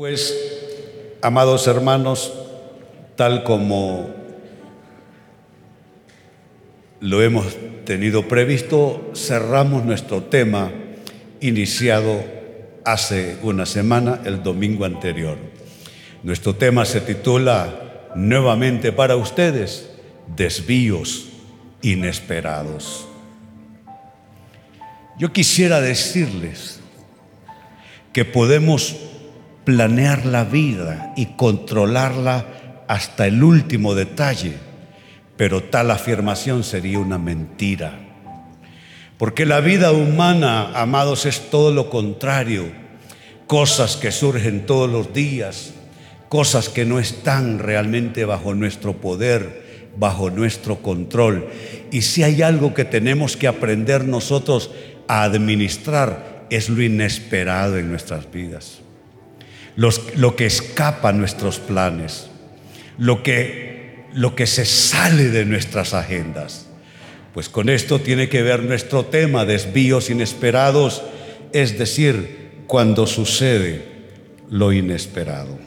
Pues, amados hermanos, tal como lo hemos tenido previsto, cerramos nuestro tema iniciado hace una semana, el domingo anterior. Nuestro tema se titula nuevamente para ustedes, desvíos inesperados. Yo quisiera decirles que podemos planear la vida y controlarla hasta el último detalle, pero tal afirmación sería una mentira. Porque la vida humana, amados, es todo lo contrario. Cosas que surgen todos los días, cosas que no están realmente bajo nuestro poder, bajo nuestro control. Y si hay algo que tenemos que aprender nosotros a administrar, es lo inesperado en nuestras vidas lo que escapa a nuestros planes, lo que, lo que se sale de nuestras agendas. Pues con esto tiene que ver nuestro tema, desvíos inesperados, es decir, cuando sucede lo inesperado.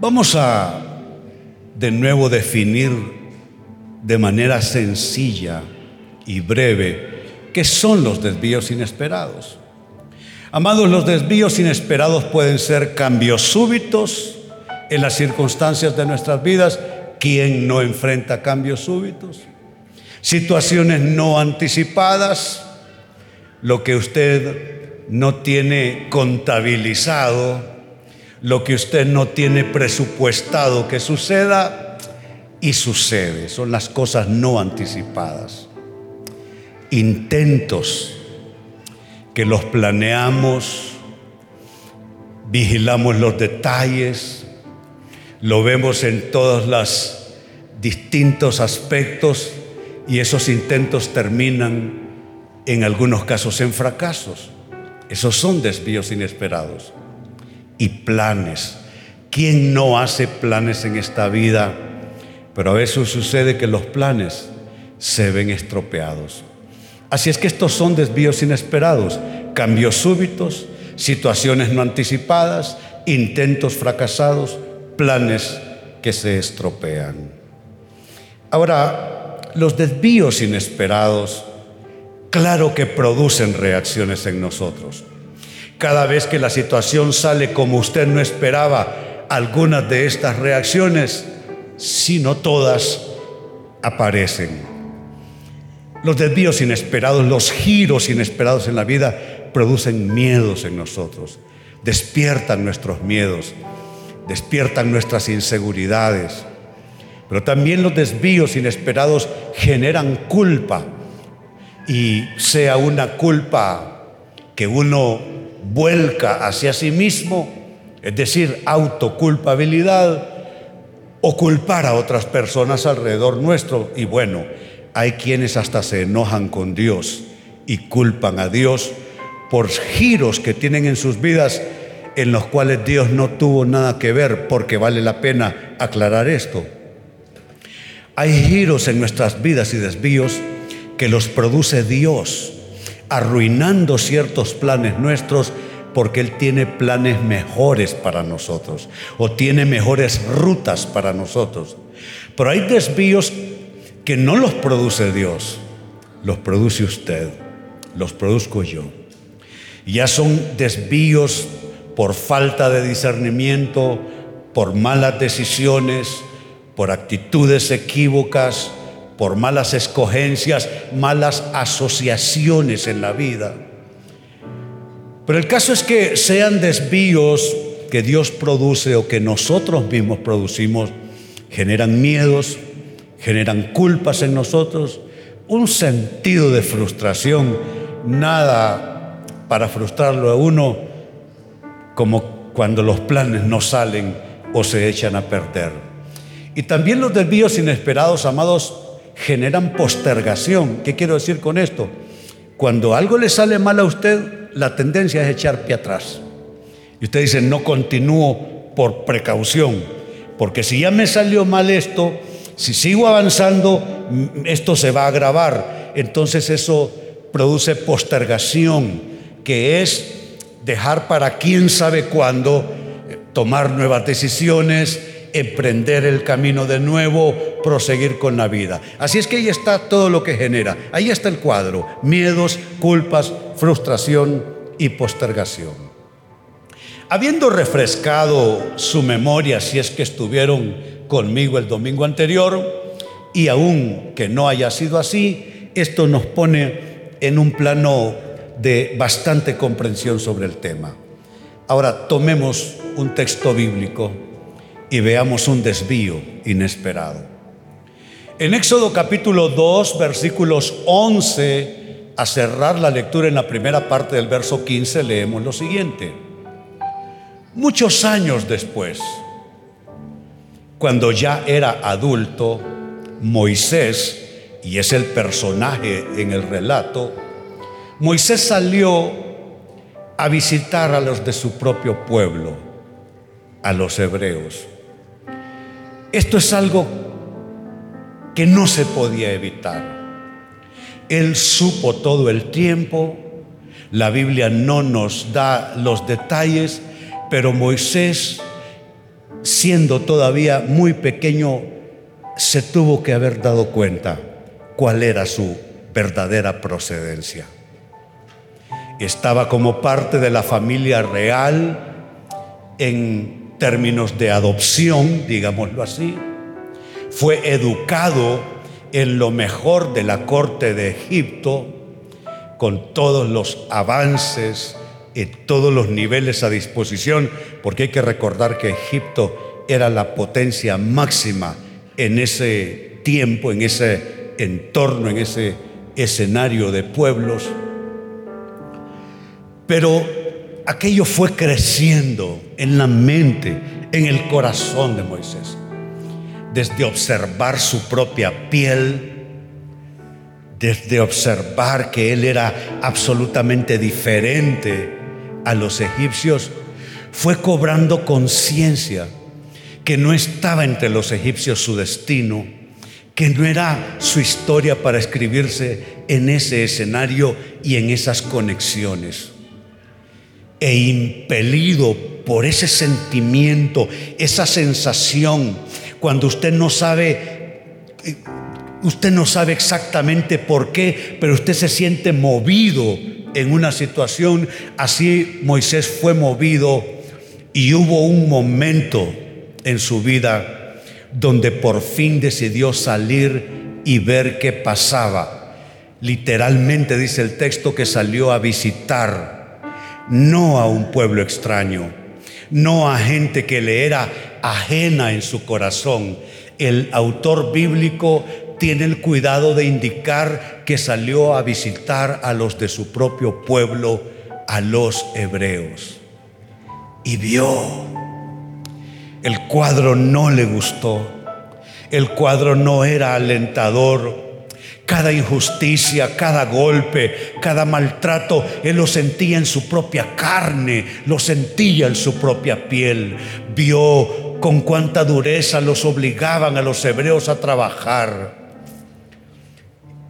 Vamos a de nuevo definir de manera sencilla y breve qué son los desvíos inesperados. Amados, los desvíos inesperados pueden ser cambios súbitos en las circunstancias de nuestras vidas. ¿Quién no enfrenta cambios súbitos? Situaciones no anticipadas, lo que usted no tiene contabilizado, lo que usted no tiene presupuestado que suceda y sucede. Son las cosas no anticipadas. Intentos que los planeamos, vigilamos los detalles, lo vemos en todos los distintos aspectos y esos intentos terminan en algunos casos en fracasos. Esos son desvíos inesperados. Y planes. ¿Quién no hace planes en esta vida? Pero a veces sucede que los planes se ven estropeados. Así es que estos son desvíos inesperados, cambios súbitos, situaciones no anticipadas, intentos fracasados, planes que se estropean. Ahora, los desvíos inesperados, claro que producen reacciones en nosotros. Cada vez que la situación sale como usted no esperaba, algunas de estas reacciones, si no todas, aparecen. Los desvíos inesperados, los giros inesperados en la vida producen miedos en nosotros, despiertan nuestros miedos, despiertan nuestras inseguridades. Pero también los desvíos inesperados generan culpa y sea una culpa que uno vuelca hacia sí mismo, es decir, autoculpabilidad o culpar a otras personas alrededor nuestro. Y bueno, hay quienes hasta se enojan con Dios y culpan a Dios por giros que tienen en sus vidas en los cuales Dios no tuvo nada que ver, porque vale la pena aclarar esto. Hay giros en nuestras vidas y desvíos que los produce Dios, arruinando ciertos planes nuestros porque Él tiene planes mejores para nosotros o tiene mejores rutas para nosotros. Pero hay desvíos que no los produce Dios, los produce usted, los produzco yo. Ya son desvíos por falta de discernimiento, por malas decisiones, por actitudes equívocas, por malas escogencias, malas asociaciones en la vida. Pero el caso es que sean desvíos que Dios produce o que nosotros mismos producimos, generan miedos, generan culpas en nosotros, un sentido de frustración, nada para frustrarlo a uno como cuando los planes no salen o se echan a perder. Y también los desvíos inesperados, amados, generan postergación. ¿Qué quiero decir con esto? Cuando algo le sale mal a usted, la tendencia es echar pie atrás. Y usted dice, no continúo por precaución, porque si ya me salió mal esto, si sigo avanzando, esto se va a agravar. Entonces eso produce postergación, que es dejar para quién sabe cuándo, eh, tomar nuevas decisiones, emprender el camino de nuevo, proseguir con la vida. Así es que ahí está todo lo que genera. Ahí está el cuadro. Miedos, culpas, frustración y postergación. Habiendo refrescado su memoria, si es que estuvieron conmigo el domingo anterior, y aún que no haya sido así, esto nos pone en un plano de bastante comprensión sobre el tema. Ahora tomemos un texto bíblico y veamos un desvío inesperado. En Éxodo capítulo 2, versículos 11, a cerrar la lectura en la primera parte del verso 15, leemos lo siguiente. Muchos años después, cuando ya era adulto, Moisés, y es el personaje en el relato, Moisés salió a visitar a los de su propio pueblo, a los hebreos. Esto es algo que no se podía evitar. Él supo todo el tiempo, la Biblia no nos da los detalles, pero Moisés, siendo todavía muy pequeño, se tuvo que haber dado cuenta cuál era su verdadera procedencia. Estaba como parte de la familia real en términos de adopción, digámoslo así. Fue educado en lo mejor de la corte de Egipto, con todos los avances y todos los niveles a disposición, porque hay que recordar que Egipto era la potencia máxima en ese tiempo, en ese entorno, en ese escenario de pueblos. Pero aquello fue creciendo en la mente, en el corazón de Moisés. Desde observar su propia piel, desde observar que él era absolutamente diferente a los egipcios, fue cobrando conciencia que no estaba entre los egipcios su destino, que no era su historia para escribirse en ese escenario y en esas conexiones. E impelido por ese sentimiento, esa sensación, cuando usted no sabe, usted no sabe exactamente por qué, pero usted se siente movido en una situación, así Moisés fue movido y hubo un momento en su vida donde por fin decidió salir y ver qué pasaba. Literalmente dice el texto que salió a visitar, no a un pueblo extraño, no a gente que le era ajena en su corazón. El autor bíblico tiene el cuidado de indicar que salió a visitar a los de su propio pueblo, a los hebreos. Y vio. El cuadro no le gustó. El cuadro no era alentador. Cada injusticia, cada golpe, cada maltrato, él lo sentía en su propia carne, lo sentía en su propia piel. Vio con cuánta dureza los obligaban a los hebreos a trabajar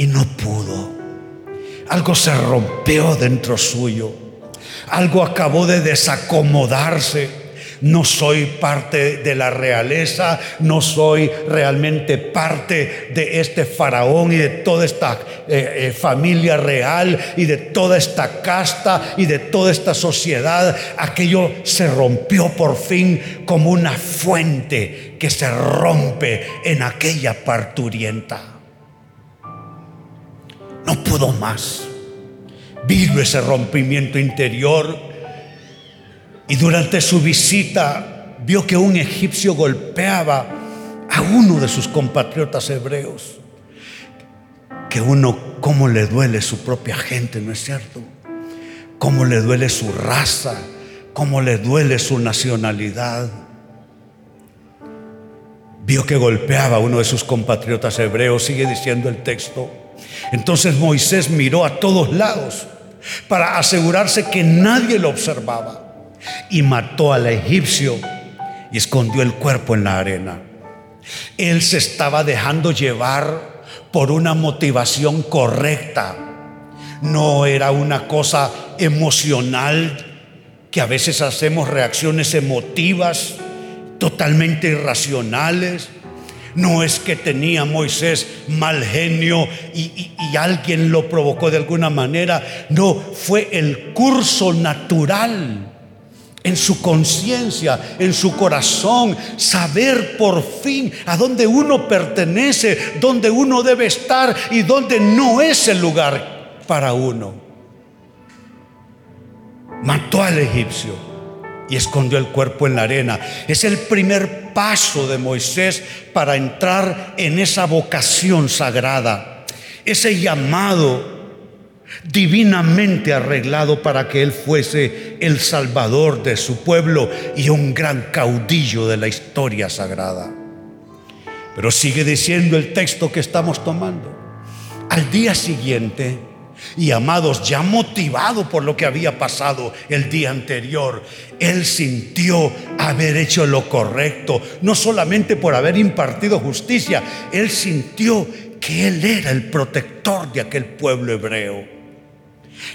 y no pudo. Algo se rompió dentro suyo. Algo acabó de desacomodarse. No soy parte de la realeza, no soy realmente parte de este faraón y de toda esta eh, eh, familia real y de toda esta casta y de toda esta sociedad. Aquello se rompió por fin como una fuente que se rompe en aquella parturienta. No pudo más. Vino ese rompimiento interior y durante su visita vio que un egipcio golpeaba a uno de sus compatriotas hebreos. Que uno, cómo le duele su propia gente, ¿no es cierto? Cómo le duele su raza, cómo le duele su nacionalidad. Vio que golpeaba a uno de sus compatriotas hebreos, sigue diciendo el texto entonces Moisés miró a todos lados para asegurarse que nadie lo observaba y mató al egipcio y escondió el cuerpo en la arena. Él se estaba dejando llevar por una motivación correcta. No era una cosa emocional que a veces hacemos reacciones emotivas, totalmente irracionales. No es que tenía Moisés mal genio y, alguien lo provocó de alguna manera. No, fue el curso natural en su conciencia, en su corazón, saber por fin a dónde uno pertenece, dónde uno debe estar y dónde no es el lugar para uno mató al egipcio y escondió el cuerpo en la arena. Es el primer paso de Moisés para entrar en esa vocación sagrada, ese llamado divinamente arreglado para que él fuese el salvador de su pueblo y un gran caudillo de la historia sagrada. Pero sigue diciendo el texto que estamos tomando. Al día siguiente, y amados, ya motivado por lo que había pasado el día anterior, él sintió haber hecho lo correcto, no solamente por haber impartido justicia, él sintió que él era el protector de aquel pueblo hebreo,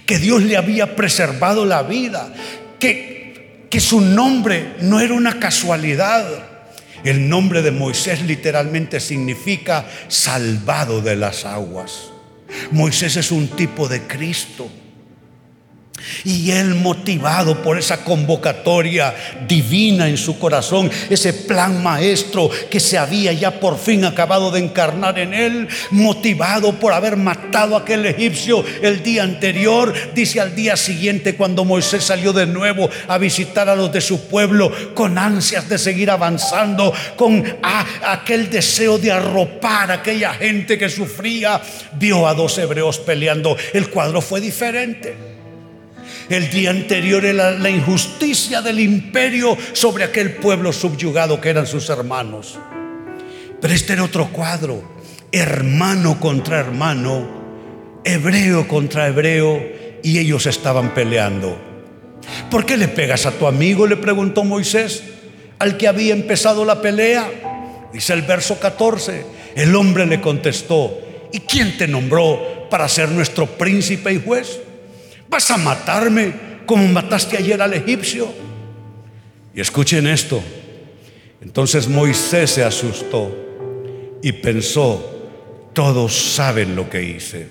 que Dios le había preservado la vida, que, que su nombre no era una casualidad. El nombre de Moisés literalmente significa salvado de las aguas. Moisés es un tipo de Cristo. Y él motivado por esa convocatoria divina en su corazón, ese plan maestro que se había ya por fin acabado de encarnar en él, motivado por haber matado a aquel egipcio el día anterior, dice al día siguiente cuando Moisés salió de nuevo a visitar a los de su pueblo con ansias de seguir avanzando, con aquel deseo de arropar a aquella gente que sufría, vio a dos hebreos peleando, el cuadro fue diferente. El día anterior era la injusticia del imperio sobre aquel pueblo subyugado que eran sus hermanos. Pero este era otro cuadro, hermano contra hermano, hebreo contra hebreo, y ellos estaban peleando. ¿Por qué le pegas a tu amigo? le preguntó Moisés al que había empezado la pelea. Dice el verso 14, el hombre le contestó, ¿y quién te nombró para ser nuestro príncipe y juez? ¿Vas a matarme como mataste ayer al egipcio? Y escuchen esto. Entonces Moisés se asustó y pensó, todos saben lo que hice.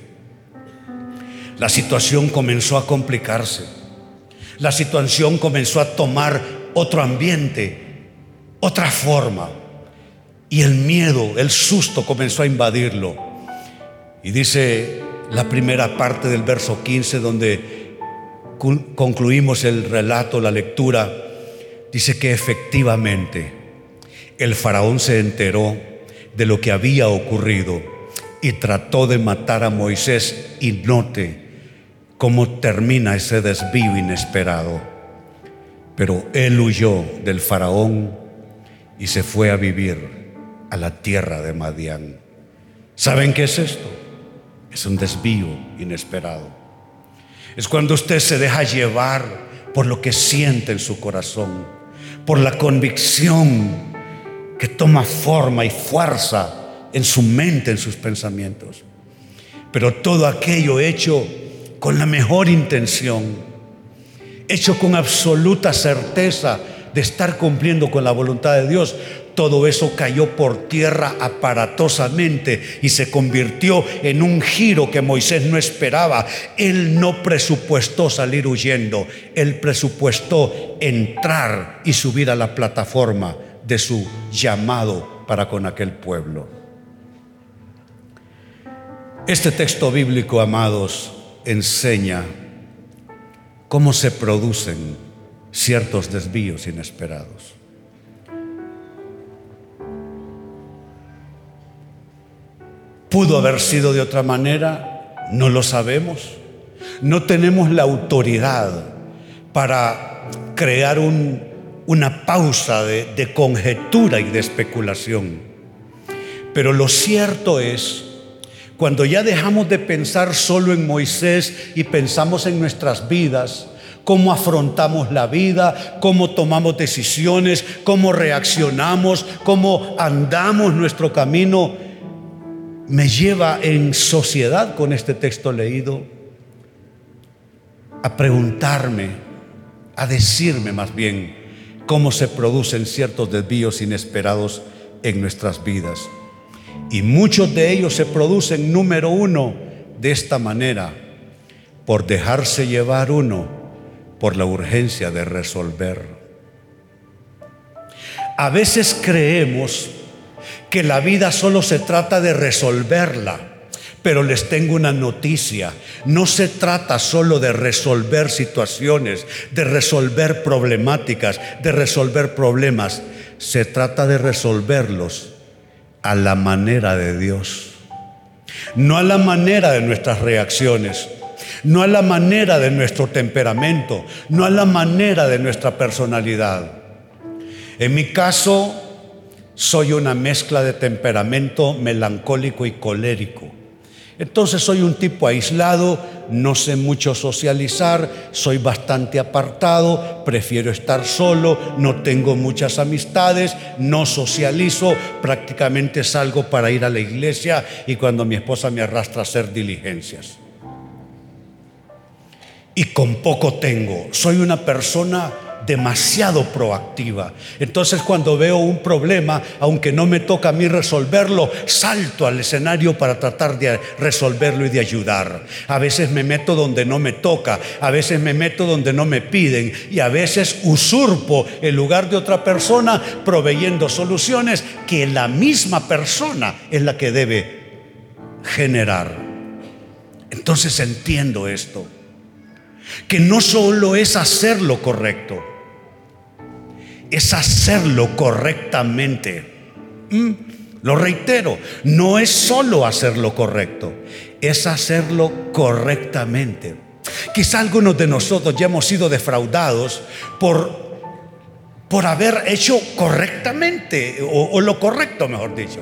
La situación comenzó a complicarse. La situación comenzó a tomar otro ambiente, otra forma. Y el miedo, el susto comenzó a invadirlo. Y dice la primera parte del verso 15 donde concluimos el relato, la lectura, dice que efectivamente el faraón se enteró de lo que había ocurrido y trató de matar a Moisés y note cómo termina ese desvío inesperado. Pero él huyó del faraón y se fue a vivir a la tierra de Madián. ¿Saben qué es esto? Es un desvío inesperado. Es cuando usted se deja llevar por lo que siente en su corazón, por la convicción que toma forma y fuerza en su mente, en sus pensamientos. Pero todo aquello hecho con la mejor intención, hecho con absoluta certeza de estar cumpliendo con la voluntad de Dios, todo eso cayó por tierra aparatosamente y se convirtió en un giro que Moisés no esperaba. Él no presupuestó salir huyendo, él presupuestó entrar y subir a la plataforma de su llamado para con aquel pueblo. Este texto bíblico, amados, enseña cómo se producen ciertos desvíos inesperados. ¿Pudo haber sido de otra manera? No lo sabemos. No tenemos la autoridad para crear una pausa de, conjetura y de especulación. Pero lo cierto es, cuando ya dejamos de pensar solo en Moisés y pensamos en nuestras vidas, cómo afrontamos la vida, cómo tomamos decisiones, cómo reaccionamos, cómo andamos nuestro camino me lleva en sociedad con este texto leído a preguntarme a decirme más bien cómo se producen ciertos desvíos inesperados en nuestras vidas. Y muchos de ellos se producen, número uno, de esta manera, por dejarse llevar uno por la urgencia de resolver. A veces creemos que la vida solo se trata de resolverla, pero les tengo una noticia. No se trata solo de resolver situaciones, de resolver problemáticas, de resolver problemas. Se trata de resolverlos a la manera de Dios. No a la manera de nuestras reacciones, no a la manera de nuestro temperamento, no a la manera de nuestra personalidad. En mi caso, soy una mezcla de temperamento melancólico y colérico. Entonces soy un tipo aislado, no sé mucho socializar, soy bastante apartado, prefiero estar solo, no tengo muchas amistades, no socializo, prácticamente salgo para ir a la iglesia y cuando mi esposa me arrastra a hacer diligencias. Y con poco tengo, soy una persona demasiado proactiva. Entonces cuando veo un problema, aunque no me toca a mí resolverlo, salto al escenario para tratar de resolverlo y de ayudar. A veces me meto donde no me toca, a veces me meto donde no me piden y a veces usurpo el lugar de otra persona proveyendo soluciones que la misma persona es la que debe generar. Entonces entiendo esto que no solo es hacer lo correcto, es hacerlo correctamente. Mm, lo reitero, no es solo hacer lo correcto, es hacerlo correctamente. Quizá algunos de nosotros ya hemos sido defraudados por, por haber hecho correctamente, o, o lo correcto, mejor dicho,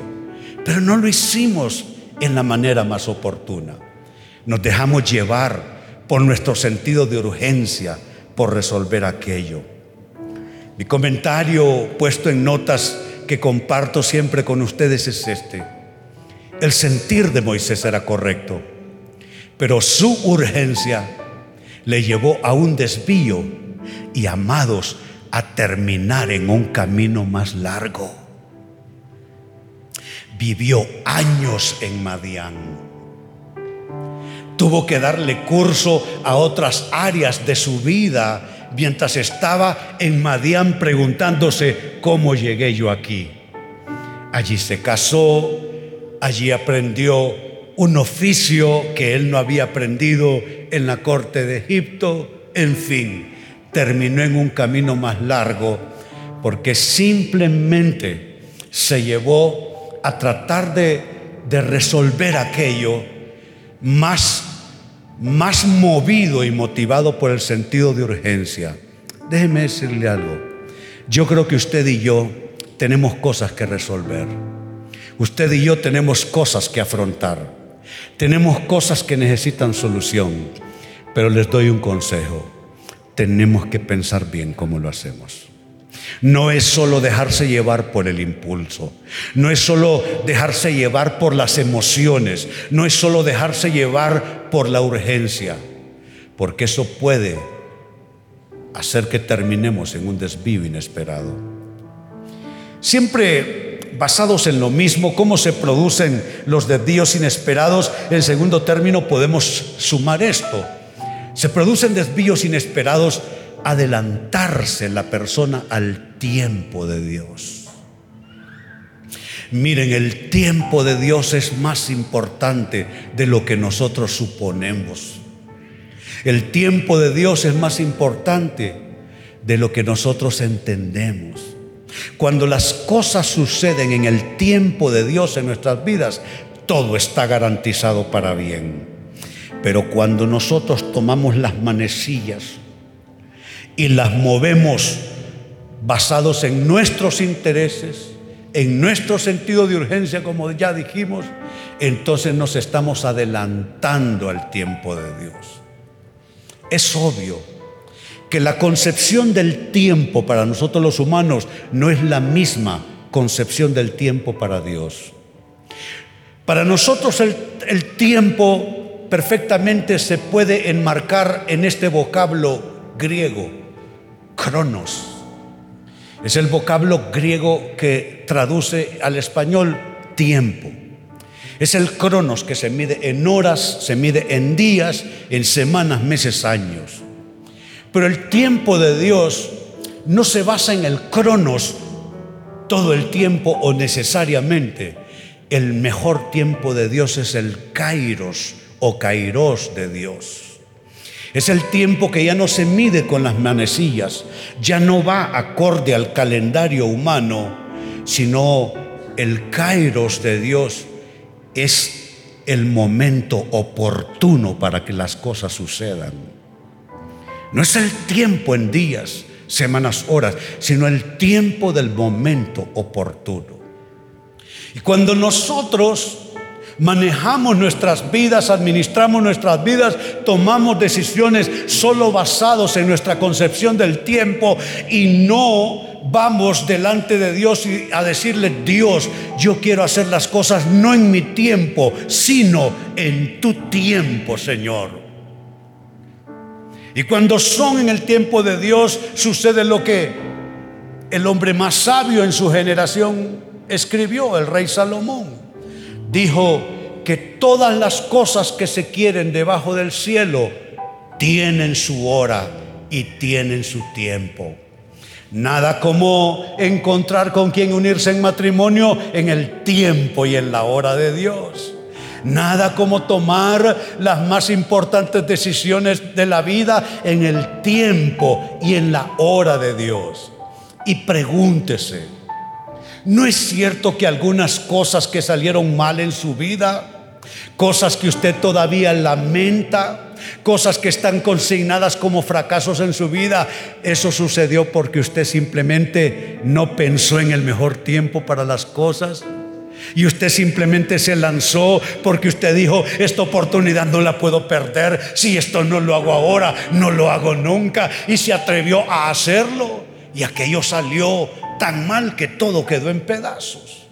pero no lo hicimos en la manera más oportuna. Nos dejamos llevar por nuestro sentido de urgencia, por resolver aquello. Mi comentario puesto en notas que comparto siempre con ustedes es este. El sentir de Moisés era correcto, pero su urgencia le llevó a un desvío y amados a terminar en un camino más largo. Vivió años en Madián. Tuvo que darle curso a otras áreas de su vida mientras estaba en Madián preguntándose cómo llegué yo aquí. Allí se casó, allí aprendió un oficio que él no había aprendido en la corte de Egipto, en fin, terminó en un camino más largo porque simplemente se llevó a tratar de, de resolver aquello más más movido y motivado por el sentido de urgencia. Déjeme decirle algo. Yo creo que usted y yo tenemos cosas que resolver. Usted y yo tenemos cosas que afrontar. Tenemos cosas que necesitan solución. Pero les doy un consejo. Tenemos que pensar bien cómo lo hacemos. No es solo dejarse llevar por el impulso, no es solo dejarse llevar por las emociones, no es solo dejarse llevar por la urgencia, porque eso puede hacer que terminemos en un desvío inesperado. Siempre basados en lo mismo, cómo se producen los desvíos inesperados, en segundo término podemos sumar esto. Se producen desvíos inesperados adelantarse la persona al tiempo de Dios. Miren, el tiempo de Dios es más importante de lo que nosotros suponemos. El tiempo de Dios es más importante de lo que nosotros entendemos. Cuando las cosas suceden en el tiempo de Dios en nuestras vidas, todo está garantizado para bien. Pero cuando nosotros tomamos las manecillas, y las movemos basados en nuestros intereses, en nuestro sentido de urgencia, como ya dijimos, entonces nos estamos adelantando al tiempo de Dios. Es obvio que la concepción del tiempo para nosotros los humanos no es la misma concepción del tiempo para Dios. Para nosotros el, tiempo perfectamente se puede enmarcar en este vocablo griego cronos. Es el vocablo griego que traduce al español tiempo. Es el cronos que se mide en horas, se mide en días, en semanas, meses, años. Pero el tiempo de Dios no se basa en el cronos todo el tiempo o necesariamente. El mejor tiempo de Dios es el kairos o kairos de Dios. Es el tiempo que ya no se mide con las manecillas, ya no va acorde al calendario humano, sino el kairos de Dios es el momento oportuno para que las cosas sucedan. No es el tiempo en días, semanas, horas, sino el tiempo del momento oportuno. Y cuando nosotros manejamos nuestras vidas, administramos nuestras vidas, tomamos decisiones solo basados en nuestra concepción del tiempo y no vamos delante de Dios a decirle, Dios, yo quiero hacer las cosas no en mi tiempo, sino en tu tiempo, Señor. Y cuando son en el tiempo de Dios, sucede lo que el hombre más sabio en su generación escribió, el rey Salomón. Dijo que todas las cosas que se quieren debajo del cielo tienen su hora y tienen su tiempo. Nada como encontrar con quien unirse en matrimonio en el tiempo y en la hora de Dios. Nada como tomar las más importantes decisiones de la vida en el tiempo y en la hora de Dios. Y pregúntese, ¿no es cierto que algunas cosas que salieron mal en su vida, cosas que usted todavía lamenta, cosas que están consignadas como fracasos en su vida, eso sucedió porque usted simplemente no pensó en el mejor tiempo para las cosas? Y usted simplemente se lanzó porque usted dijo, esta oportunidad no la puedo perder. Si esto no lo hago ahora, no lo hago nunca. Y se atrevió a hacerlo. Y aquello salió tan mal que todo quedó en pedazos.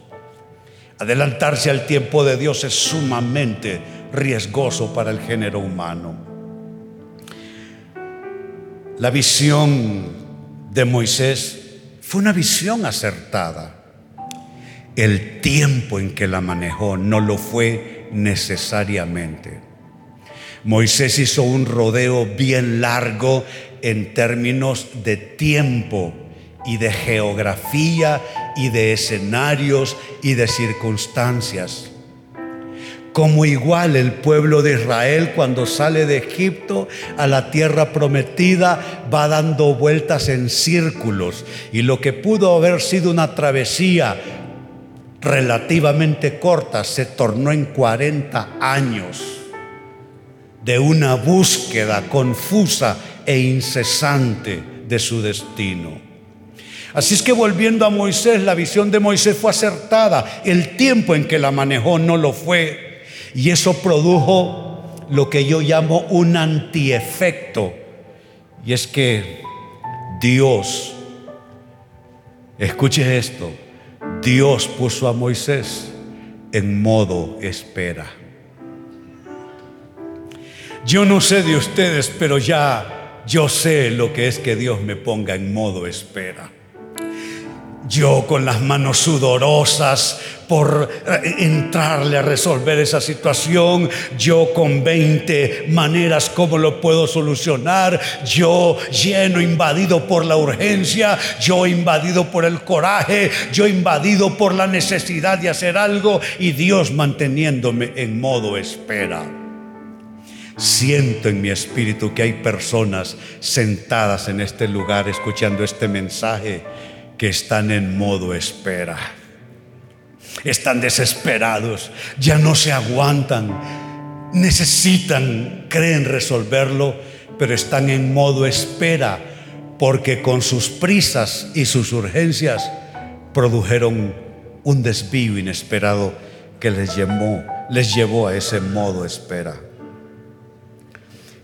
Adelantarse al tiempo de Dios es sumamente riesgoso para el género humano. La visión de Moisés fue una visión acertada el tiempo en que la manejó no lo fue necesariamente. Moisés hizo un rodeo bien largo en términos de tiempo y de geografía y de escenarios y de circunstancias. Como igual el pueblo de Israel cuando sale de Egipto a la tierra prometida va dando vueltas en círculos y lo que pudo haber sido una travesía relativamente corta se tornó en 40 años de una búsqueda confusa e incesante de su destino. Así es que volviendo a Moisés, la visión de Moisés fue acertada, el tiempo en que la manejó no lo fue, y eso produjo lo que yo llamo un antiefecto, y es que Dios, escuche esto, Dios puso a Moisés en modo espera. Yo no sé de ustedes, pero ya yo sé lo que es que Dios me ponga en modo espera. Yo con las manos sudorosas por eh, entrarle a resolver esa situación, yo con 20 maneras como lo puedo solucionar, yo lleno, invadido por la urgencia, yo invadido por el coraje, yo invadido por la necesidad de hacer algo. Y Dios manteniéndome en modo espera. Siento en mi espíritu que hay personas sentadas en este lugar escuchando este mensaje que están en modo espera. Están desesperados, ya no se aguantan, necesitan, creen resolverlo, pero están en modo espera porque con sus prisas y sus urgencias produjeron un desvío inesperado que les llevó, les llevó a ese modo espera.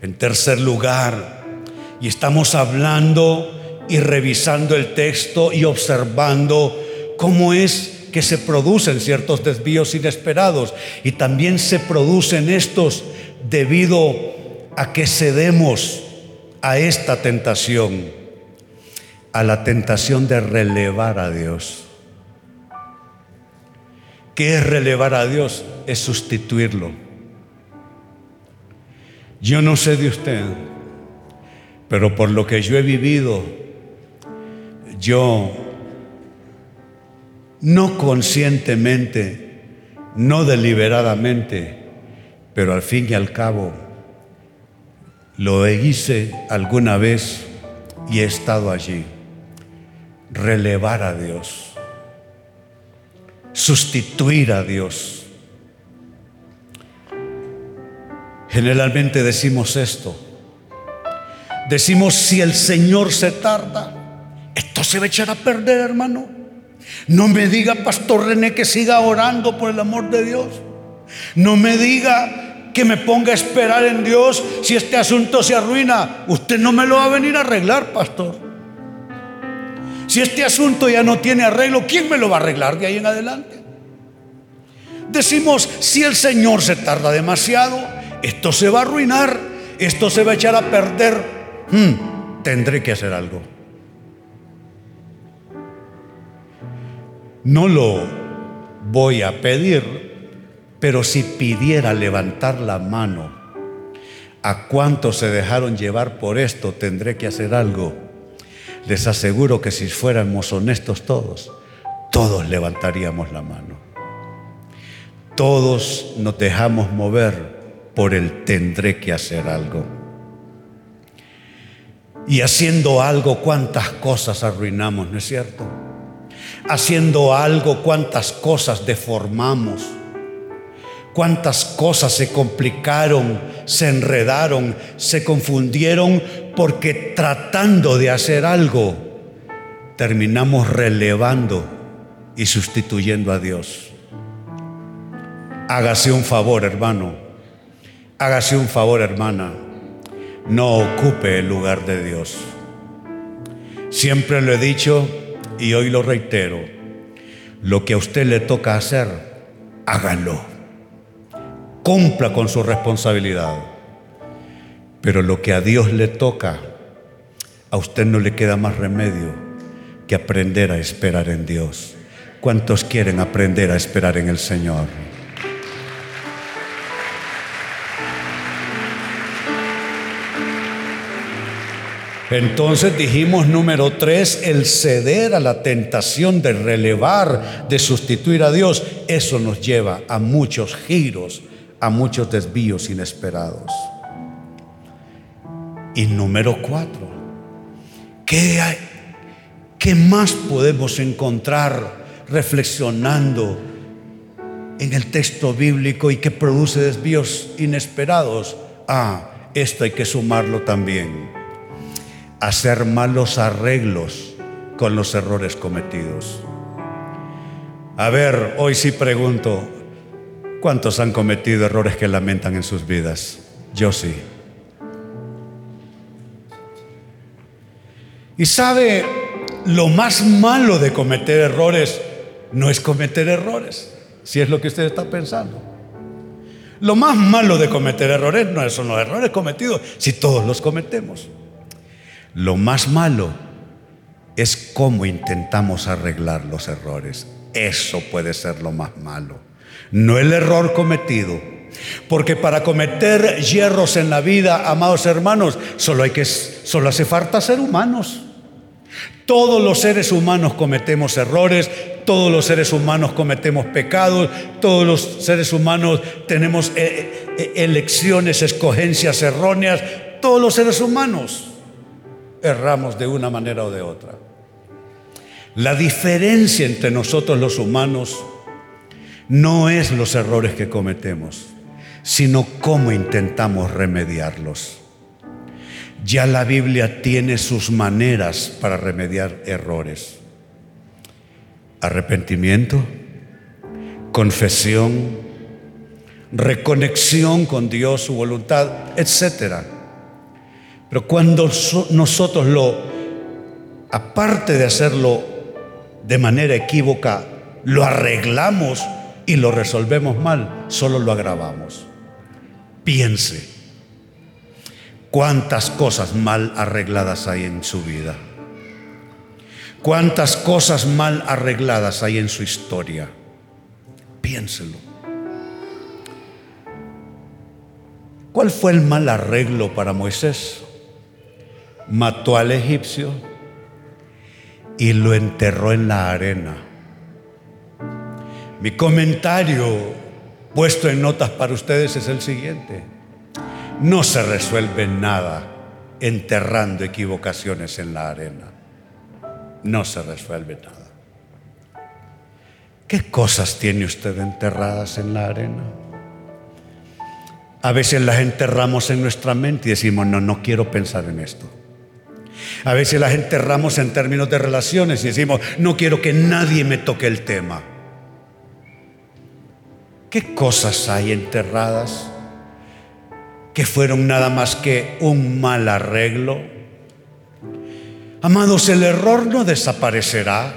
En tercer lugar, y estamos hablando y revisando el texto y observando cómo es que se producen ciertos desvíos inesperados y también se producen estos debido a que cedemos a esta tentación. a la tentación de relevar a Dios. ¿Qué es relevar a Dios? Es sustituirlo. Yo no sé de usted, pero por lo que yo he vivido, yo no conscientemente, no deliberadamente, pero al fin y al cabo, lo hice alguna vez y he estado allí. Relevar a Dios, sustituir a Dios. Generalmente decimos esto. Decimos, si el Señor se tarda, esto se va a echar a perder, hermano. No me diga, Pastor René, que siga orando por el amor de Dios. No me diga que me ponga a esperar en Dios si este asunto se arruina. Usted no me lo va a venir a arreglar, pastor. Si este asunto ya no tiene arreglo, ¿quién me lo va a arreglar de ahí en adelante? Decimos, si el Señor se tarda demasiado, esto se va a arruinar, esto se va a echar a perder. Hmm, tendré que hacer algo. No lo voy a pedir, pero si pidiera levantar la mano, ¿a cuántos se dejaron llevar por esto? Tendré que hacer algo. Les aseguro que si fuéramos honestos todos, todos levantaríamos la mano. Todos nos dejamos mover por el tendré que hacer algo. Y haciendo algo, cuántas cosas arruinamos, ¿no es cierto? Haciendo algo, cuántas cosas deformamos, cuántas cosas se complicaron, se enredaron, se confundieron, porque tratando de hacer algo, terminamos relevando y sustituyendo a Dios. Hágase un favor, hermano. Hágase un favor, hermana. No ocupe el lugar de Dios. Siempre lo he dicho, y hoy lo reitero, lo que a usted le toca hacer, hágalo. Cumpla con su responsabilidad. Pero lo que a Dios le toca, a usted no le queda más remedio que aprender a esperar en Dios. ¿Cuántos quieren aprender a esperar en el Señor? Entonces dijimos número tres, el ceder a la tentación de relevar, de sustituir a Dios, eso nos lleva a muchos giros, a muchos desvíos inesperados. Y número cuatro, ¿qué, ¿qué más podemos encontrar reflexionando en el texto bíblico y que produce desvíos inesperados? Ah, esto hay que sumarlo también hacer malos arreglos con los errores cometidos. A ver, hoy sí pregunto, ¿cuántos han cometido errores que lamentan en sus vidas? Yo sí. Y sabe, lo más malo de cometer errores no es cometer errores, si es lo que usted está pensando. Lo más malo de cometer errores no son los errores cometidos, si todos los cometemos. Lo más malo es cómo intentamos arreglar los errores. Eso puede ser lo más malo. No el error cometido. Porque para cometer hierros en la vida, amados hermanos, solo solo hace falta ser humanos. Todos los seres humanos cometemos errores, todos los seres humanos cometemos pecados, todos los seres humanos tenemos eh, eh, elecciones, escogencias erróneas, todos los seres humanos erramos de una manera o de otra. La diferencia entre nosotros los humanos no es los errores que cometemos, sino cómo intentamos remediarlos. Ya la Biblia tiene sus maneras para remediar errores. Arrepentimiento, confesión, reconexión con Dios, su voluntad, etcétera pero cuando nosotros lo, aparte de hacerlo de manera equívoca, lo arreglamos y lo resolvemos mal, solo lo agravamos. Piense cuántas cosas mal arregladas hay en su vida. ¿Cuántas cosas mal arregladas hay en su historia? Piénselo. ¿Cuál fue el mal arreglo para Moisés? Mató al egipcio y lo enterró en la arena. Mi comentario puesto en notas para ustedes es el siguiente. No se resuelve nada enterrando equivocaciones en la arena. No se resuelve nada. ¿Qué cosas tiene usted enterradas en la arena? A veces las enterramos en nuestra mente y decimos, no, no quiero pensar en esto. A veces las enterramos en términos de relaciones y decimos, no quiero que nadie me toque el tema. ¿Qué cosas hay enterradas que fueron nada más que un mal arreglo? Amados, el error no desaparecerá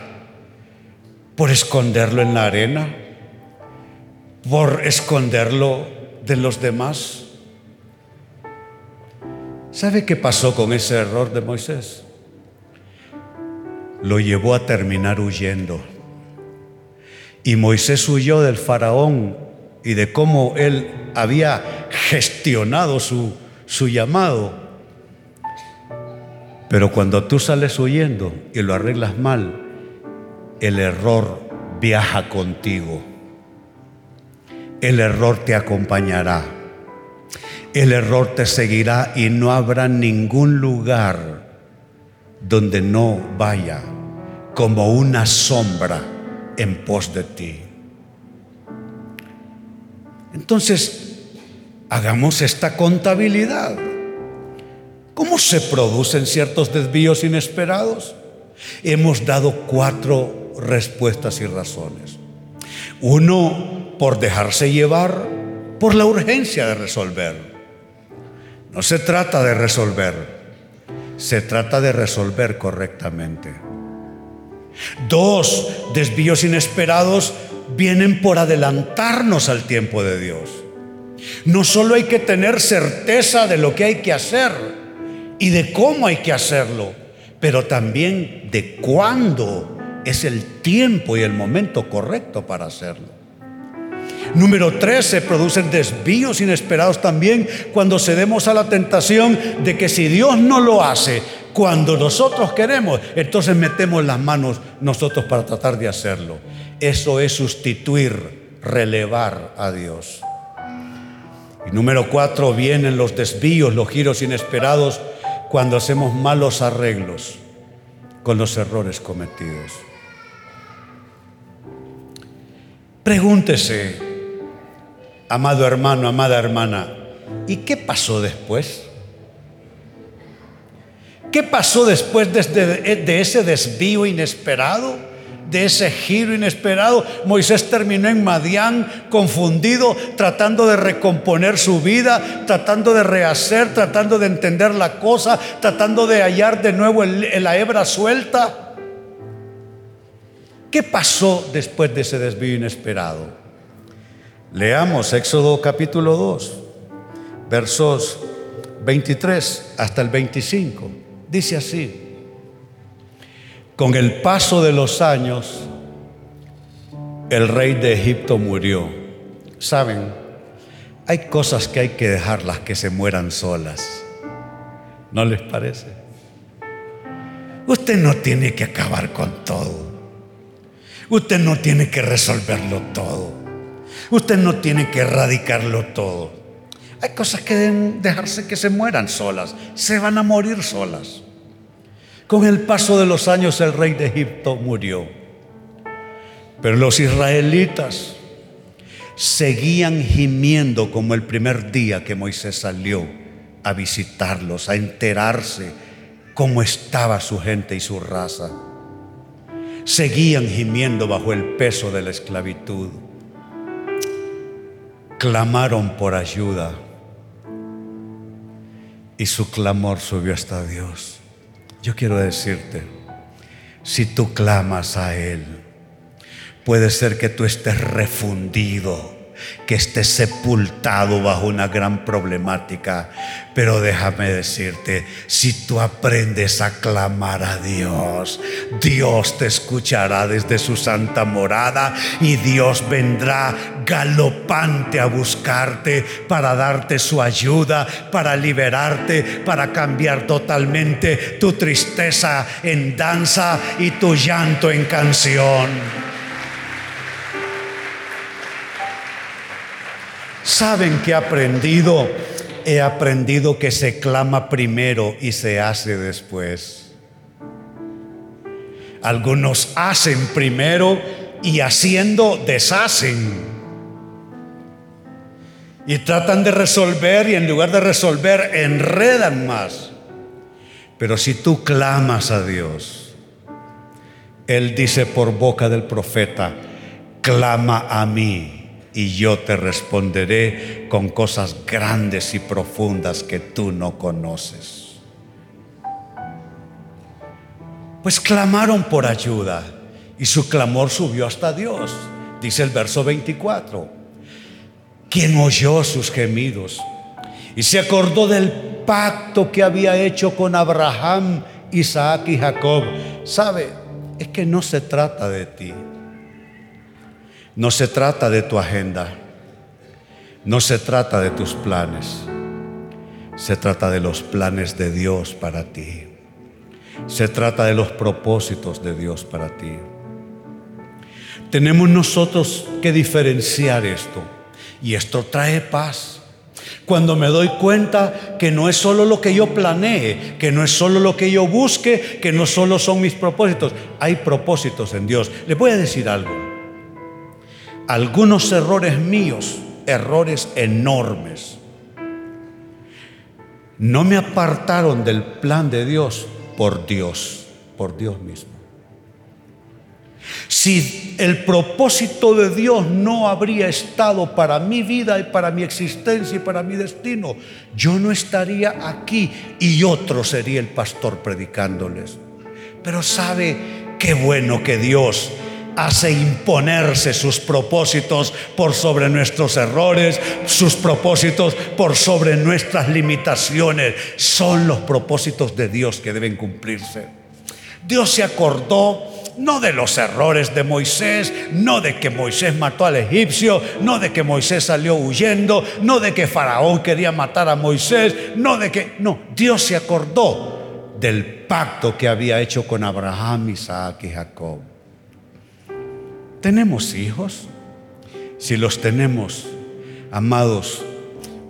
por esconderlo en la arena, por esconderlo de los demás. ¿Sabe qué pasó con ese error de Moisés? Lo llevó a terminar huyendo. Y Moisés huyó del faraón y de cómo él había gestionado su, su llamado. Pero cuando tú sales huyendo y lo arreglas mal, el error viaja contigo. El error te acompañará el error te seguirá y no habrá ningún lugar donde no vaya como una sombra en pos de ti. Entonces, hagamos esta contabilidad. ¿Cómo se producen ciertos desvíos inesperados? Hemos dado cuatro respuestas y razones. Uno, por dejarse llevar por la urgencia de resolver. No se trata de resolver, se trata de resolver correctamente. Dos, desvíos inesperados vienen por adelantarnos al tiempo de Dios. No solo hay que tener certeza de lo que hay que hacer y de cómo hay que hacerlo, pero también de cuándo es el tiempo y el momento correcto para hacerlo. Número tres, se producen desvíos inesperados también cuando cedemos a la tentación de que si Dios no lo hace cuando nosotros queremos, entonces metemos las manos nosotros para tratar de hacerlo. Eso es sustituir, relevar a Dios. Y número cuatro, vienen los desvíos, los giros inesperados cuando hacemos malos arreglos con los errores cometidos. Pregúntese, amado hermano, amada hermana, ¿y qué pasó después? ¿Qué pasó después de, ese desvío inesperado? De ese giro inesperado, Moisés terminó en Madián confundido, tratando de recomponer su vida, tratando de rehacer, tratando de entender la cosa, tratando de hallar de nuevo la hebra suelta. ¿Qué pasó después de ese desvío inesperado? Leamos Éxodo capítulo 2, versos 23 hasta el 25. Dice así, con el paso de los años, el rey de Egipto murió. ¿Saben? Hay cosas que hay que dejarlas que se mueran solas. ¿No les parece? Usted no tiene que acabar con todo. Usted no tiene que resolverlo todo. Usted no tiene que erradicarlo todo. Hay cosas que deben dejarse que se mueran solas. Se van a morir solas. Con el paso de los años el rey de Egipto murió. Pero los israelitas seguían gimiendo como el primer día que Moisés salió a visitarlos, a enterarse cómo estaba su gente y su raza. Seguían gimiendo bajo el peso de la esclavitud clamaron por ayuda y su clamor subió hasta Dios. Yo quiero decirte, si tú clamas a Él, puede ser que tú estés refundido, que estés sepultado bajo una gran problemática. Pero déjame decirte, si tú aprendes a clamar a Dios, Dios te escuchará desde su santa morada y Dios vendrá galopante a buscarte para darte su ayuda, para liberarte, para cambiar totalmente tu tristeza en danza y tu llanto en canción. ¿Saben que he aprendido? He aprendido que se clama primero y se hace después. Algunos hacen primero y haciendo deshacen. Y tratan de resolver y en lugar de resolver enredan más. Pero si tú clamas a Dios, Él dice por boca del profeta, clama a mí y yo te responderé con cosas grandes y profundas que tú no conoces. Pues clamaron por ayuda y su clamor subió hasta Dios, dice el verso 24, quien oyó sus gemidos y se acordó del pacto que había hecho con Abraham, Isaac y Jacob. ¿Sabe? Es que no se trata de ti. No se trata de tu agenda, no se trata de tus planes, se trata de los planes de Dios para ti. Se trata de los propósitos de Dios para ti. Tenemos nosotros que diferenciar esto y esto trae paz. Cuando me doy cuenta que no es solo lo que yo planee, que no es solo lo que yo busque, que no solo son mis propósitos, hay propósitos en Dios. Les voy a decir algo algunos errores míos, errores enormes, no me apartaron del plan de Dios por Dios, por Dios mismo. Si el propósito de Dios no habría estado para mi vida y para mi existencia y para mi destino, yo no estaría aquí y otro sería el pastor predicándoles. Pero sabe qué bueno que Dios hace imponerse sus propósitos por sobre nuestros errores, sus propósitos por sobre nuestras limitaciones. Son los propósitos de Dios que deben cumplirse. Dios se acordó no de los errores de Moisés, no de que Moisés mató al egipcio, no de que Moisés salió huyendo, no de que Faraón quería matar a Moisés, no de que... No, Dios se acordó del pacto que había hecho con Abraham, Isaac y Jacob. ¿Tenemos hijos? Si los tenemos, amados,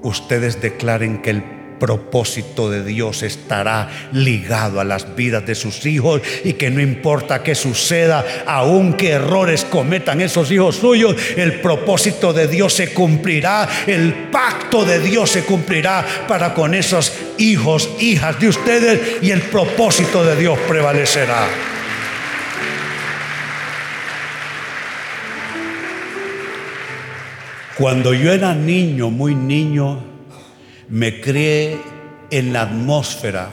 ustedes declaren que el propósito de Dios estará ligado a las vidas de sus hijos y que no importa qué suceda, aunque errores cometan esos hijos suyos, el propósito de Dios se cumplirá, el pacto de Dios se cumplirá para con esos hijos, hijas de ustedes y el propósito de Dios prevalecerá. Cuando yo era niño, muy niño, me crié en la atmósfera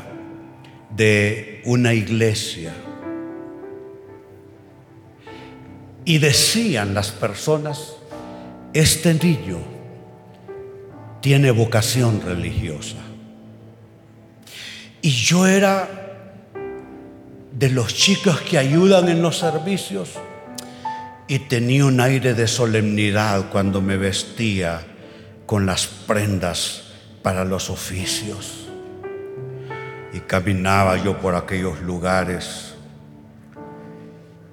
de una iglesia. Y decían las personas, este niño tiene vocación religiosa. Y yo era de los chicos que ayudan en los servicios y tenía un aire de solemnidad cuando me vestía con las prendas para los oficios. Y caminaba yo por aquellos lugares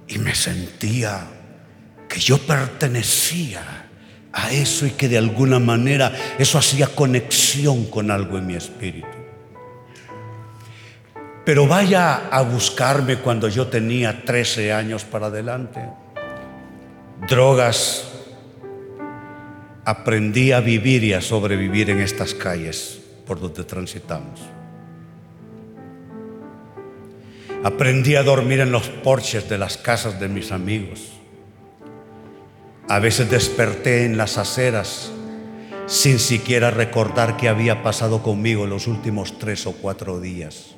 y me sentía que yo pertenecía a eso y que de alguna manera eso hacía conexión con algo en mi espíritu. Pero vaya a buscarme cuando yo tenía 13 años para adelante drogas, aprendí a vivir y a sobrevivir en estas calles por donde transitamos. Aprendí a dormir en los porches de las casas de mis amigos. A veces desperté en las aceras sin siquiera recordar qué había pasado conmigo los últimos tres o cuatro días.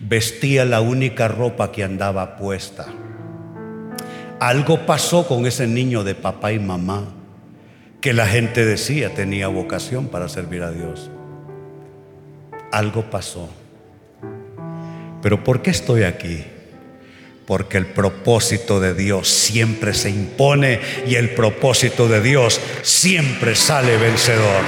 Vestía la única ropa que andaba puesta algo pasó con ese niño de papá y mamá que la gente decía tenía vocación para servir a Dios. Algo pasó. Pero ¿por qué estoy aquí? Porque el propósito de Dios siempre se impone y el propósito de Dios siempre sale vencedor.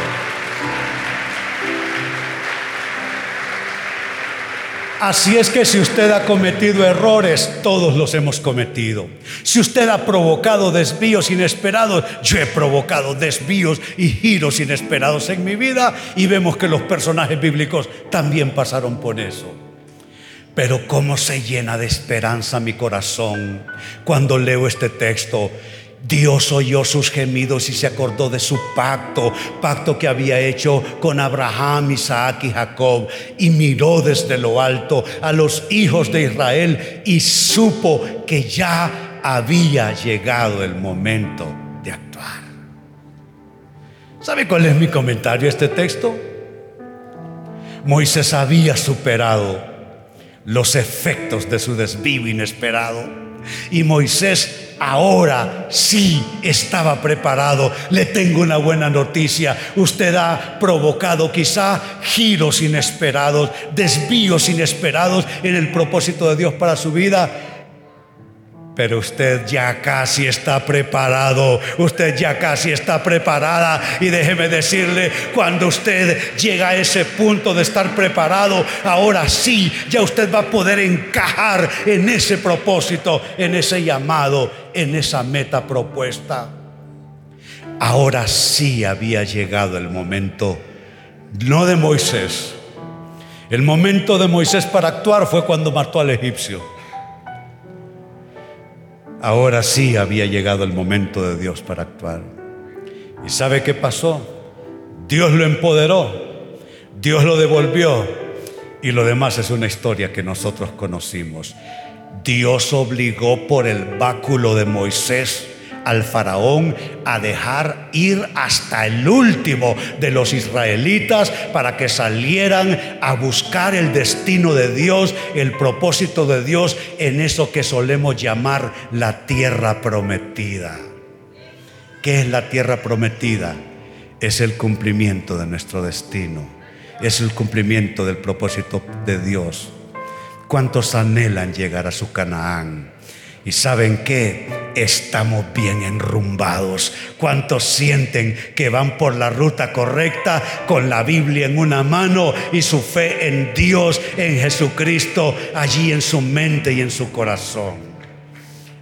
Así es que si usted ha cometido errores, todos los hemos cometido. Si usted ha provocado desvíos inesperados, yo he provocado desvíos y giros inesperados en mi vida y vemos que los personajes bíblicos también pasaron por eso. Pero cómo se llena de esperanza mi corazón cuando leo este texto Dios oyó sus gemidos y se acordó de su pacto, pacto que había hecho con Abraham, Isaac y Jacob, y miró desde lo alto a los hijos de Israel y supo que ya había llegado el momento de actuar. ¿Sabe cuál es mi comentario a este texto? Moisés había superado los efectos de su desvío inesperado y Moisés ahora sí estaba preparado. Le tengo una buena noticia. Usted ha provocado quizá giros inesperados, desvíos inesperados en el propósito de Dios para su vida pero usted ya casi está preparado, usted ya casi está preparada. Y déjeme decirle, cuando usted llega a ese punto de estar preparado, ahora sí, ya usted va a poder encajar en ese propósito, en ese llamado, en esa meta propuesta. Ahora sí había llegado el momento, no de Moisés. El momento de Moisés para actuar fue cuando mató al egipcio. Ahora sí había llegado el momento de Dios para actuar. ¿Y sabe qué pasó? Dios lo empoderó, Dios lo devolvió y lo demás es una historia que nosotros conocimos. Dios obligó por el báculo de Moisés al faraón a dejar ir hasta el último de los israelitas para que salieran a buscar el destino de Dios, el propósito de Dios en eso que solemos llamar la tierra prometida. ¿Qué es la tierra prometida? Es el cumplimiento de nuestro destino, es el cumplimiento del propósito de Dios. ¿Cuántos anhelan llegar a su Canaán? Y saben que estamos bien enrumbados. ¿Cuántos sienten que van por la ruta correcta con la Biblia en una mano y su fe en Dios, en Jesucristo, allí en su mente y en su corazón?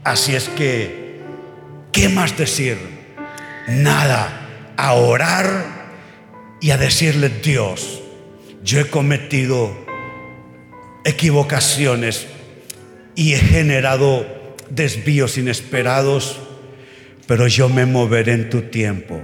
Así es que, ¿qué más decir? Nada. A orar y a decirle, Dios, yo he cometido equivocaciones y he generado desvíos inesperados, pero yo me moveré en tu tiempo,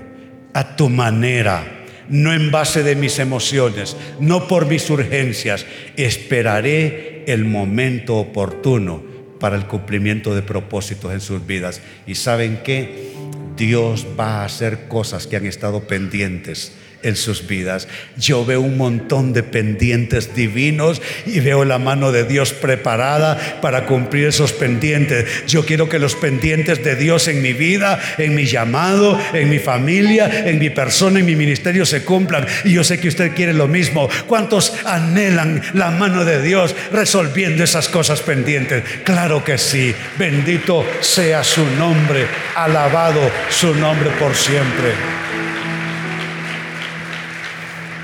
a tu manera, no en base de mis emociones, no por mis urgencias. Esperaré el momento oportuno para el cumplimiento de propósitos en sus vidas. Y saben que Dios va a hacer cosas que han estado pendientes en sus vidas. Yo veo un montón de pendientes divinos y veo la mano de Dios preparada para cumplir esos pendientes. Yo quiero que los pendientes de Dios en mi vida, en mi llamado, en mi familia, en mi persona, en mi ministerio se cumplan. Y yo sé que usted quiere lo mismo. ¿Cuántos anhelan la mano de Dios resolviendo esas cosas pendientes? Claro que sí. Bendito sea su nombre. Alabado su nombre por siempre.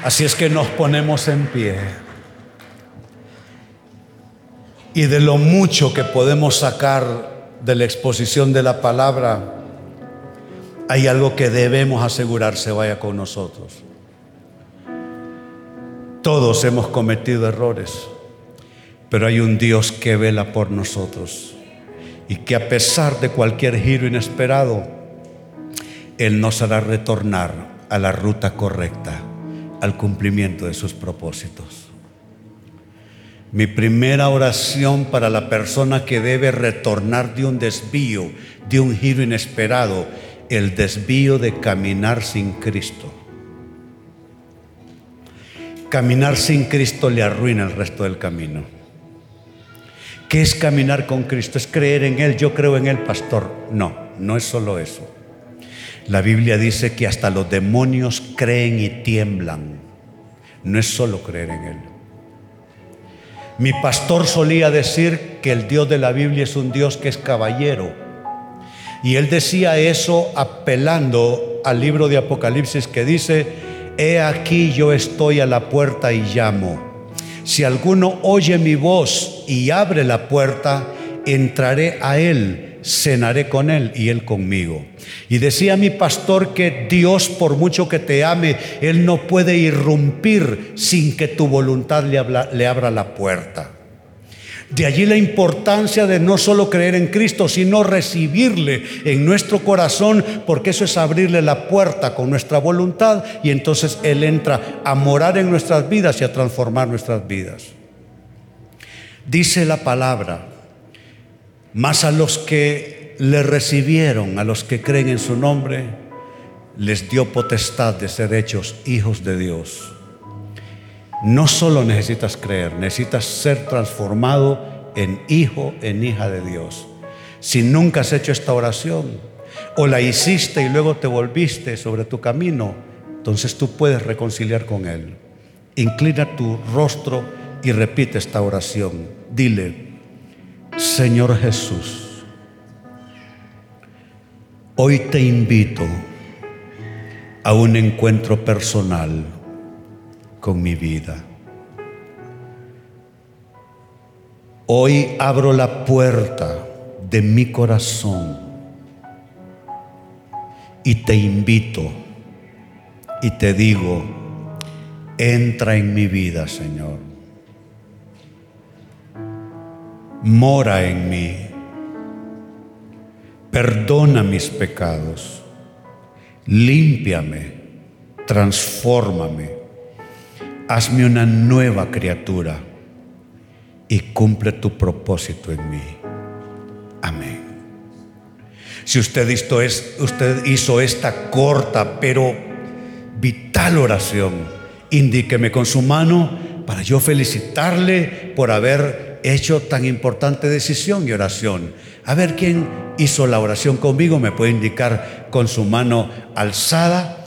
Así es que nos ponemos en pie. Y de lo mucho que podemos sacar de la exposición de la palabra, hay algo que debemos asegurar se vaya con nosotros. Todos hemos cometido errores, pero hay un Dios que vela por nosotros y que a pesar de cualquier giro inesperado, Él nos hará retornar a la ruta correcta al cumplimiento de sus propósitos. Mi primera oración para la persona que debe retornar de un desvío, de un giro inesperado, el desvío de caminar sin Cristo. Caminar sin Cristo le arruina el resto del camino. ¿Qué es caminar con Cristo? Es creer en Él, yo creo en Él, pastor. No, no es solo eso. La Biblia dice que hasta los demonios creen y tiemblan. No es solo creer en Él. Mi pastor solía decir que el Dios de la Biblia es un Dios que es caballero. Y él decía eso apelando al libro de Apocalipsis que dice, He aquí yo estoy a la puerta y llamo. Si alguno oye mi voz y abre la puerta, entraré a él, cenaré con él y él conmigo. Y decía mi pastor que Dios, por mucho que te ame, Él no puede irrumpir sin que tu voluntad le, le abra la puerta. De allí la importancia de no solo creer en Cristo, sino recibirle en nuestro corazón, porque eso es abrirle la puerta con nuestra voluntad y entonces Él entra a morar en nuestras vidas y a transformar nuestras vidas. Dice la palabra, más a los que le recibieron, a los que creen en su nombre, les dio potestad de ser hechos hijos de Dios. No solo necesitas creer, necesitas ser transformado en hijo, en hija de Dios. Si nunca has hecho esta oración o la hiciste y luego te volviste sobre tu camino, entonces tú puedes reconciliar con Él. Inclina tu rostro y repite esta oración. Dile, Señor Jesús, hoy te invito a un encuentro personal con mi vida. Hoy abro la puerta de mi corazón y te invito y te digo, entra en mi vida, Señor. Mora en mí. Perdona mis pecados. Límpiame. Transfórmame hazme una nueva criatura y cumple tu propósito en mí. Amén. Si usted hizo, usted hizo esta corta pero vital oración, indíqueme con su mano para yo felicitarle por haber hecho tan importante decisión y oración. A ver quién hizo la oración conmigo, me puede indicar con su mano alzada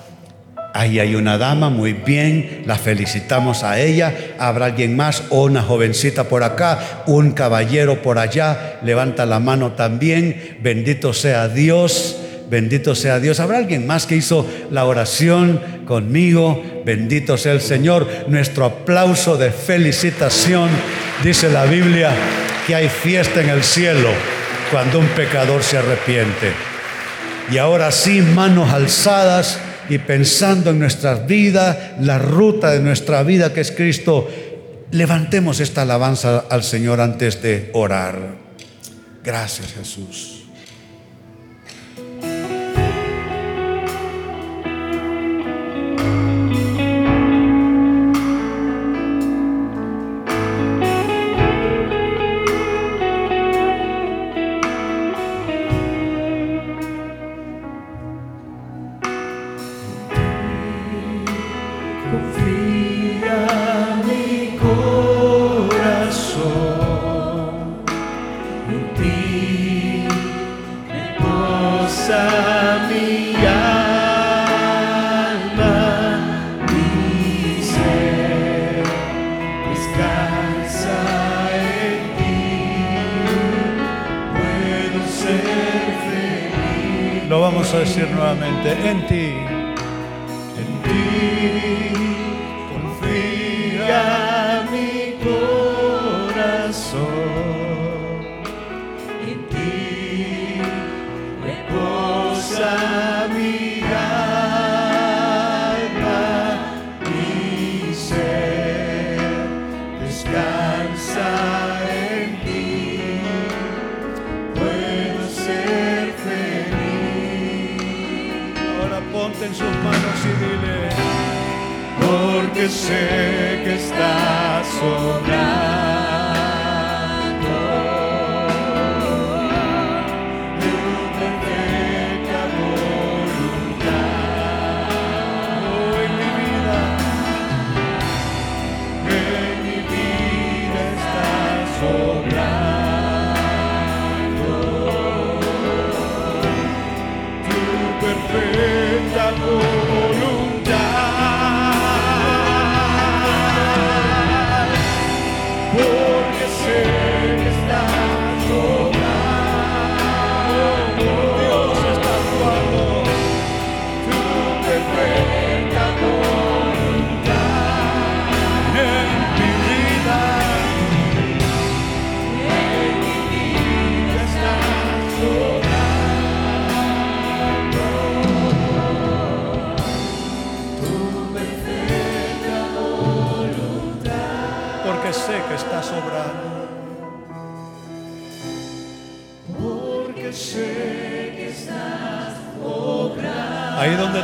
Ahí hay una dama, muy bien, la felicitamos a ella. Habrá alguien más, o una jovencita por acá, un caballero por allá, levanta la mano también. Bendito sea Dios, bendito sea Dios. Habrá alguien más que hizo la oración conmigo. Bendito sea el Señor. Nuestro aplauso de felicitación. Dice la Biblia que hay fiesta en el cielo cuando un pecador se arrepiente. Y ahora sí, manos alzadas y pensando en nuestras vidas, la ruta de nuestra vida que es Cristo, levantemos esta alabanza al Señor antes de orar. Gracias Jesús. En ti.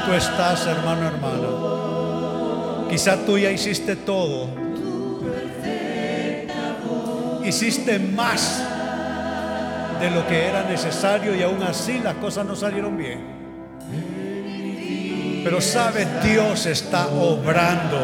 Tú estás, hermano, hermana. Quizá tú ya hiciste todo. Hiciste más de lo que era necesario y aún así las cosas no salieron bien. Pero sabe, Dios está obrando.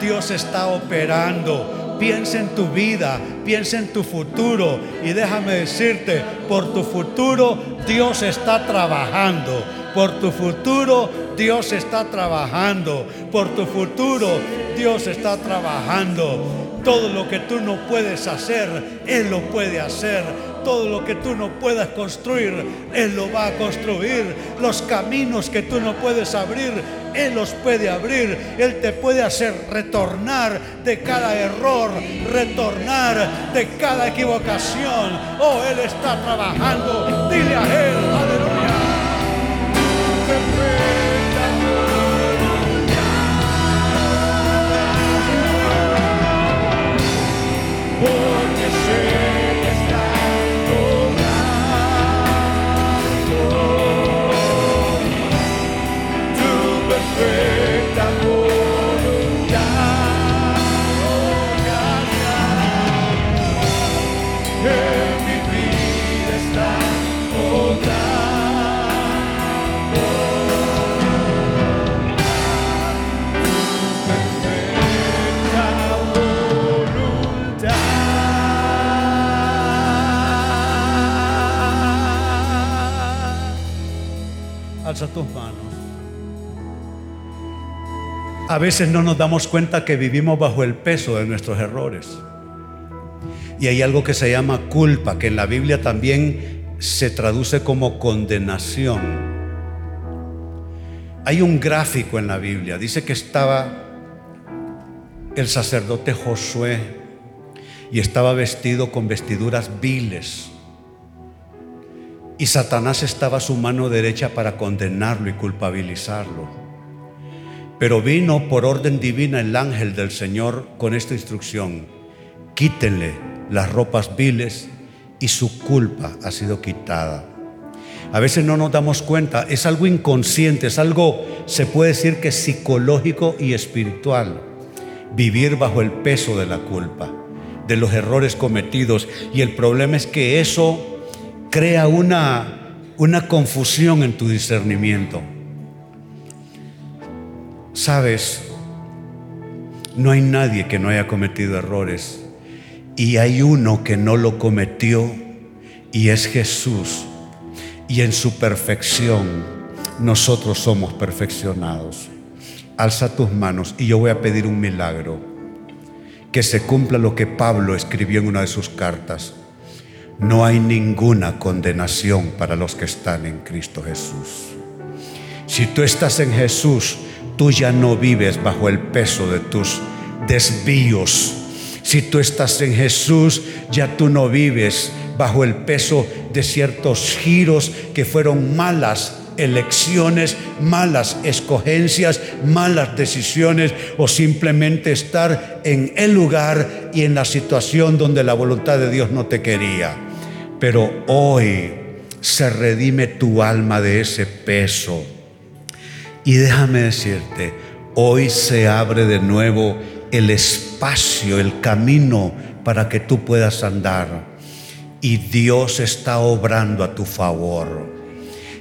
Dios está operando. Piensa en tu vida, piensa en tu futuro y déjame decirte, por tu futuro Dios está trabajando. Por tu futuro Dios está trabajando. Por tu futuro Dios está trabajando. Todo lo que tú no puedes hacer, Él lo puede hacer todo lo que tú no puedas construir, Él lo va a construir. Los caminos que tú no puedes abrir, Él los puede abrir. Él te puede hacer retornar de cada error, retornar de cada equivocación. Oh, Él está trabajando. Dile a Él, A veces no nos damos cuenta que vivimos bajo el peso de nuestros errores. Y hay algo que se llama culpa, que en la Biblia también se traduce como condenación. Hay un gráfico en la Biblia, dice que estaba el sacerdote Josué y estaba vestido con vestiduras viles y Satanás estaba a su mano derecha para condenarlo y culpabilizarlo. Pero vino por orden divina el ángel del Señor con esta instrucción. Quítenle las ropas viles y su culpa ha sido quitada. A veces no nos damos cuenta, es algo inconsciente, es algo, se puede decir que psicológico y espiritual. Vivir bajo el peso de la culpa, de los errores cometidos. Y el problema es que eso crea una, una confusión en tu discernimiento. Sabes, no hay nadie que no haya cometido errores y hay uno que no lo cometió y es Jesús. Y en su perfección nosotros somos perfeccionados. Alza tus manos y yo voy a pedir un milagro. Que se cumpla lo que Pablo escribió en una de sus cartas no hay ninguna condenación para los que están en Cristo Jesús. Si tú estás en Jesús, tú ya no vives bajo el peso de tus desvíos. Si tú estás en Jesús, ya tú no vives bajo el peso de ciertos giros que fueron malas elecciones, malas escogencias, malas decisiones o simplemente estar en el lugar y en la situación donde la voluntad de Dios no te quería. Pero hoy se redime tu alma de ese peso. Y déjame decirte, hoy se abre de nuevo el espacio, el camino para que tú puedas andar. Y Dios está obrando a tu favor.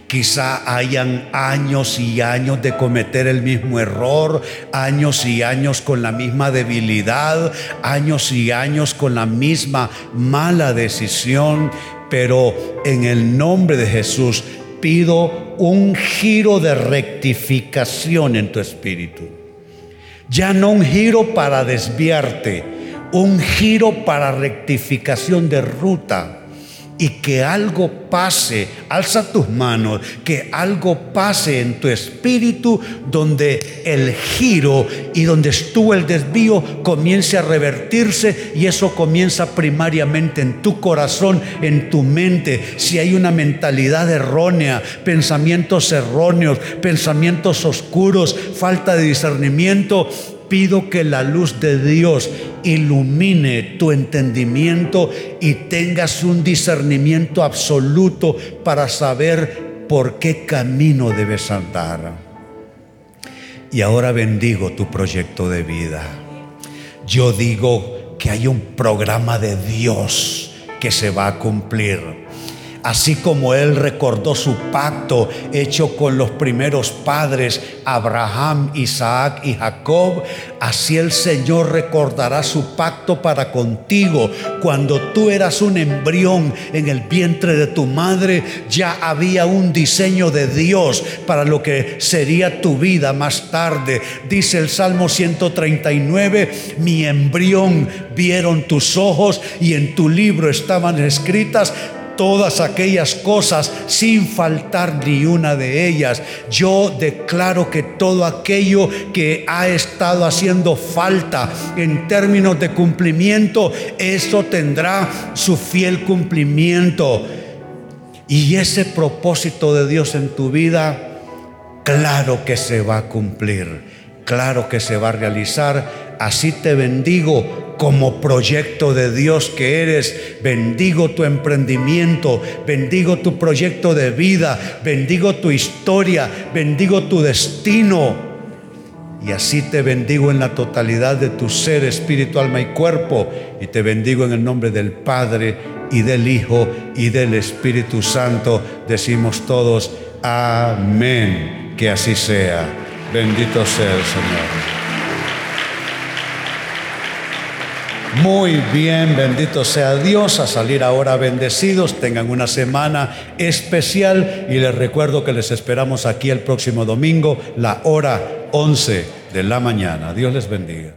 Quizá hayan años y años de cometer el mismo error, años y años con la misma debilidad, años y años con la misma mala decisión, pero en el nombre de Jesús pido un giro de rectificación en tu espíritu. Ya no un giro para desviarte, un giro para rectificación de ruta y que algo pase, alza tus manos, que algo pase en tu espíritu donde el giro y donde estuvo el desvío comience a revertirse y eso comienza primariamente en tu corazón, en tu mente. Si hay una mentalidad errónea, pensamientos erróneos, pensamientos oscuros, falta de discernimiento, pido que la luz de Dios ilumine tu entendimiento y tengas un discernimiento absoluto para saber por qué camino debes andar. Y ahora bendigo tu proyecto de vida. Yo digo que hay un programa de Dios que se va a cumplir Así como Él recordó su pacto hecho con los primeros padres, Abraham, Isaac y Jacob, así el Señor recordará su pacto para contigo. Cuando tú eras un embrión en el vientre de tu madre, ya había un diseño de Dios para lo que sería tu vida más tarde. Dice el Salmo 139, mi embrión vieron tus ojos y en tu libro estaban escritas todas aquellas cosas sin faltar ni una de ellas. Yo declaro que todo aquello que ha estado haciendo falta en términos de cumplimiento, eso tendrá su fiel cumplimiento. Y ese propósito de Dios en tu vida, claro que se va a cumplir, claro que se va a realizar. Así te bendigo como proyecto de Dios que eres. Bendigo tu emprendimiento, bendigo tu proyecto de vida, bendigo tu historia, bendigo tu destino. Y así te bendigo en la totalidad de tu ser, espíritu, alma y cuerpo. Y te bendigo en el nombre del Padre y del Hijo y del Espíritu Santo. Decimos todos, amén. Que así sea. Bendito sea el Señor. Muy bien, bendito sea Dios, a salir ahora bendecidos, tengan una semana especial y les recuerdo que les esperamos aquí el próximo domingo, la hora 11 de la mañana. Dios les bendiga.